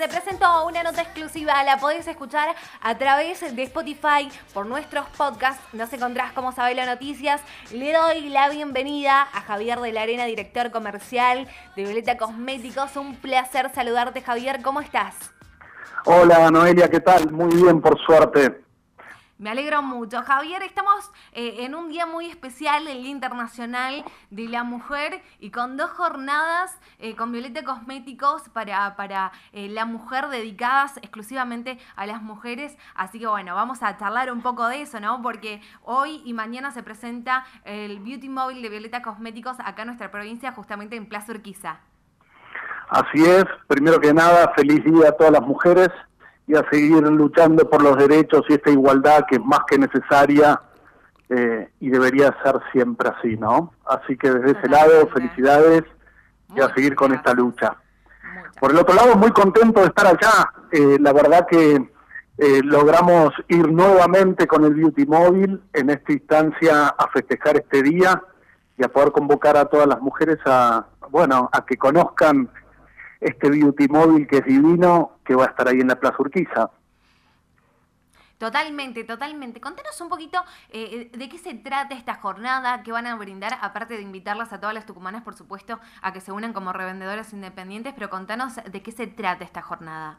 Te presento una nota exclusiva, la podés escuchar a través de Spotify por nuestros podcasts. Nos encontrás como Sabela Noticias. Le doy la bienvenida a Javier de la Arena, director comercial de Violeta Cosméticos. Un placer saludarte, Javier. ¿Cómo estás? Hola, Noelia, ¿qué tal? Muy bien, por suerte. Me alegro mucho. Javier, estamos eh, en un día muy especial, el Día Internacional de la Mujer, y con dos jornadas eh, con Violeta Cosméticos para, para eh, la mujer dedicadas exclusivamente a las mujeres. Así que bueno, vamos a charlar un poco de eso, ¿no? Porque hoy y mañana se presenta el Beauty Mobile de Violeta Cosméticos acá en nuestra provincia, justamente en Plaza Urquiza. Así es, primero que nada, feliz día a todas las mujeres y a seguir luchando por los derechos y esta igualdad que es más que necesaria eh, y debería ser siempre así, ¿no? Así que desde ese lado, felicidades y a seguir con esta lucha. Por el otro lado, muy contento de estar allá. Eh, la verdad que eh, logramos ir nuevamente con el Beauty Móvil en esta instancia a festejar este día y a poder convocar a todas las mujeres a, bueno, a que conozcan este beauty móvil que es divino, que va a estar ahí en la Plaza Urquiza. Totalmente, totalmente. Contanos un poquito eh, de qué se trata esta jornada, qué van a brindar, aparte de invitarlas a todas las tucumanas, por supuesto, a que se unan como revendedoras independientes, pero contanos de qué se trata esta jornada.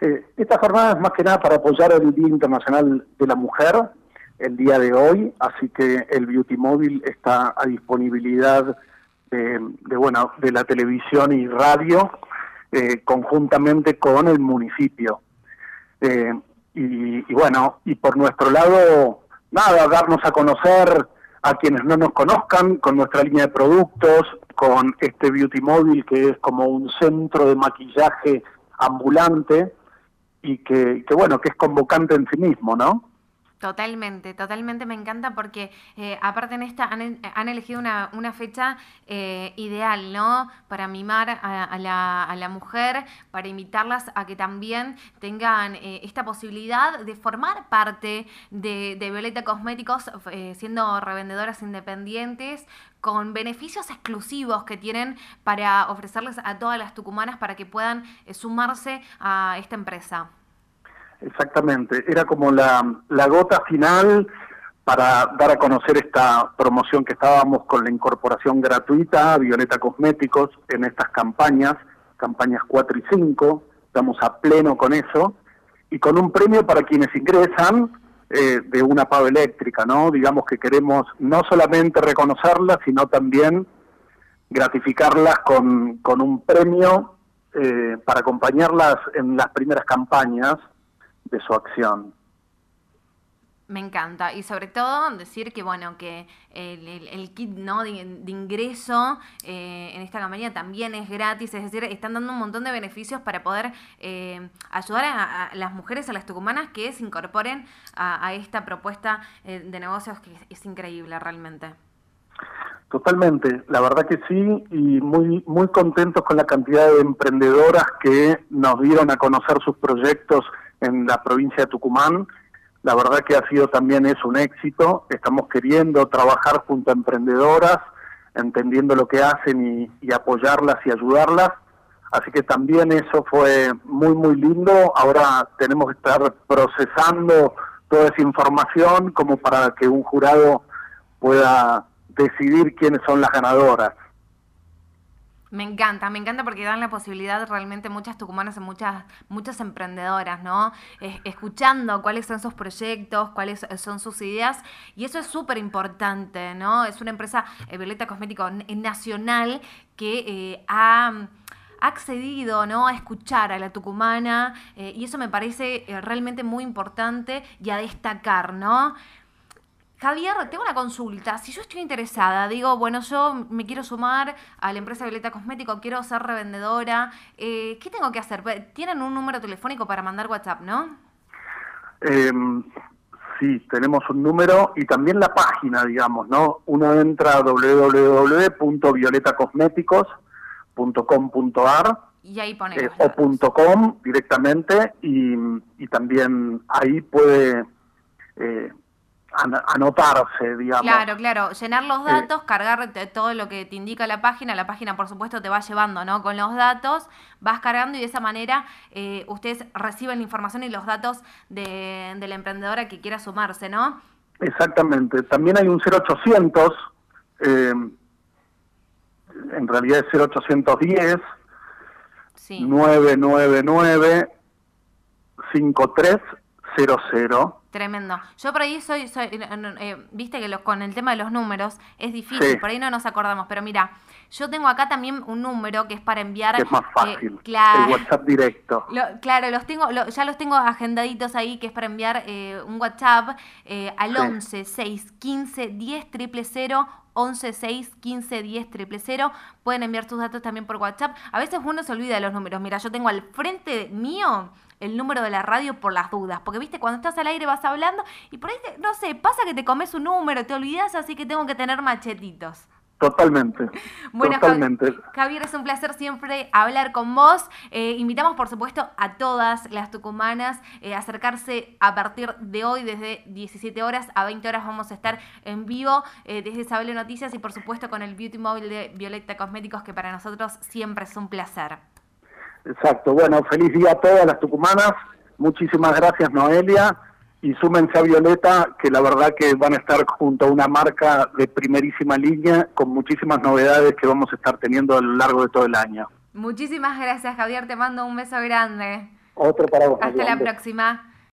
Eh, esta jornada es más que nada para apoyar el Día Internacional de la Mujer, el día de hoy, así que el Beauty Móvil está a disponibilidad de, bueno, de la televisión y radio eh, conjuntamente con el municipio. Eh, y, bueno, y por nuestro lado, nada, darnos a conocer a quienes no nos conozcan con nuestra línea de productos, con este beauty móvil que es como un centro de maquillaje ambulante y que, que bueno, que es convocante en sí mismo, ¿no? Totalmente, totalmente me encanta porque eh, aparte en esta han, elegido una, fecha eh, ideal, ¿no? Para mimar a, la, mujer, para invitarlas a que también tengan eh, esta posibilidad de formar parte de Violeta Cosméticos, siendo revendedoras independientes, con beneficios exclusivos que tienen para ofrecerles a todas las tucumanas para que puedan sumarse a esta empresa. Exactamente, era como la, gota final para dar a conocer esta promoción que estábamos con la incorporación gratuita a Violeta Cosméticos en estas campañas, campañas 4 y 5, estamos a pleno con eso, y con un premio para quienes ingresan eh, de una pava eléctrica, ¿no? Digamos que queremos no solamente reconocerlas, sino también gratificarlas con, con un premio eh, para acompañarlas en las primeras campañas de su acción. Me encanta. Y sobre todo decir que, bueno, que el, kit ¿no? de, ingreso eh, en esta campaña también es gratis. Es decir, están dando un montón de beneficios para poder eh, ayudar a, las mujeres, a las tucumanas que se incorporen a, esta propuesta eh, de negocios que es, increíble realmente. Totalmente, la verdad que sí, y muy, muy contentos con la cantidad de emprendedoras que nos dieron a conocer sus proyectos en la provincia de Tucumán. La verdad que ha sido también es un éxito. Estamos queriendo trabajar junto a emprendedoras, entendiendo lo que hacen y, apoyarlas y ayudarlas. Así que también eso fue muy, muy lindo. Ahora tenemos que estar procesando toda esa información como para que un jurado pueda decidir quiénes son las ganadoras. Me encanta, me encanta porque dan la posibilidad realmente muchas tucumanas y muchas, muchas emprendedoras, ¿no? escuchando cuáles son sus proyectos, cuáles son sus ideas. Y eso es súper importante, ¿no? Es una empresa, eh, Violeta Cosmético Nacional, que eh, ha accedido ¿no? a escuchar a la tucumana eh, y eso me parece realmente muy importante y a destacar, ¿no? Javier, tengo una consulta. Si yo estoy interesada, digo, bueno, yo me quiero sumar a la empresa Violeta Cosmético, quiero ser revendedora, eh, ¿qué tengo que hacer? Tienen un número telefónico para mandar WhatsApp, ¿no? Em, sí, tenemos un número y también la página, digamos, ¿no? Uno entra a www.violetacosméticos.com.ar y ahí ponemos. Eh, o .com directamente y, y también ahí puede... Eh, anotarse, digamos. Claro, claro, llenar los datos, cargar todo lo que te indica la página, la página por supuesto te va llevando, ¿no? Con los datos, vas cargando y de esa manera eh, ustedes reciben la información y los datos de, de, la emprendedora que quiera sumarse, ¿no? Exactamente, también hay un 0800, eh, en realidad es 0810, sí. 999 5300 Tremendo. Yo por ahí soy, soy eh, viste que con el tema de los números es difícil, por ahí no nos acordamos, pero mira, yo tengo acá también un número que es para enviar... es más eh, fácil, el WhatsApp directo. claro, los tengo, ya los tengo agendaditos ahí, que es para enviar eh, un WhatsApp al 11 6 15 10 000 11 6 15 10 000. Pueden enviar sus datos también por WhatsApp. A veces uno se olvida de los números. Mira, yo tengo al frente mío el número de la radio por las dudas. Porque, viste, cuando estás al aire vas hablando y por ahí, no sé, pasa que te comes un número, te olvidas, así que tengo que tener machetitos. Totalmente. Bueno, totalmente. Javier, es un placer siempre hablar con vos. Eh, invitamos, por supuesto, a todas las tucumanas eh, a acercarse a partir de hoy, desde 17 horas a 20 horas, vamos a estar en vivo eh, desde Sabelo Noticias y, por supuesto, con el Beauty Móvil de Violeta Cosméticos, que para nosotros siempre es un placer. Exacto. Bueno, feliz día a todas las tucumanas. Muchísimas gracias, Noelia. Y súmense a Violeta, que la verdad que van a estar junto a una marca de primerísima línea con muchísimas novedades que vamos a estar teniendo a lo largo de todo el año. Muchísimas gracias, Javier. Te mando un beso grande. Otro para vos. Hasta la próxima.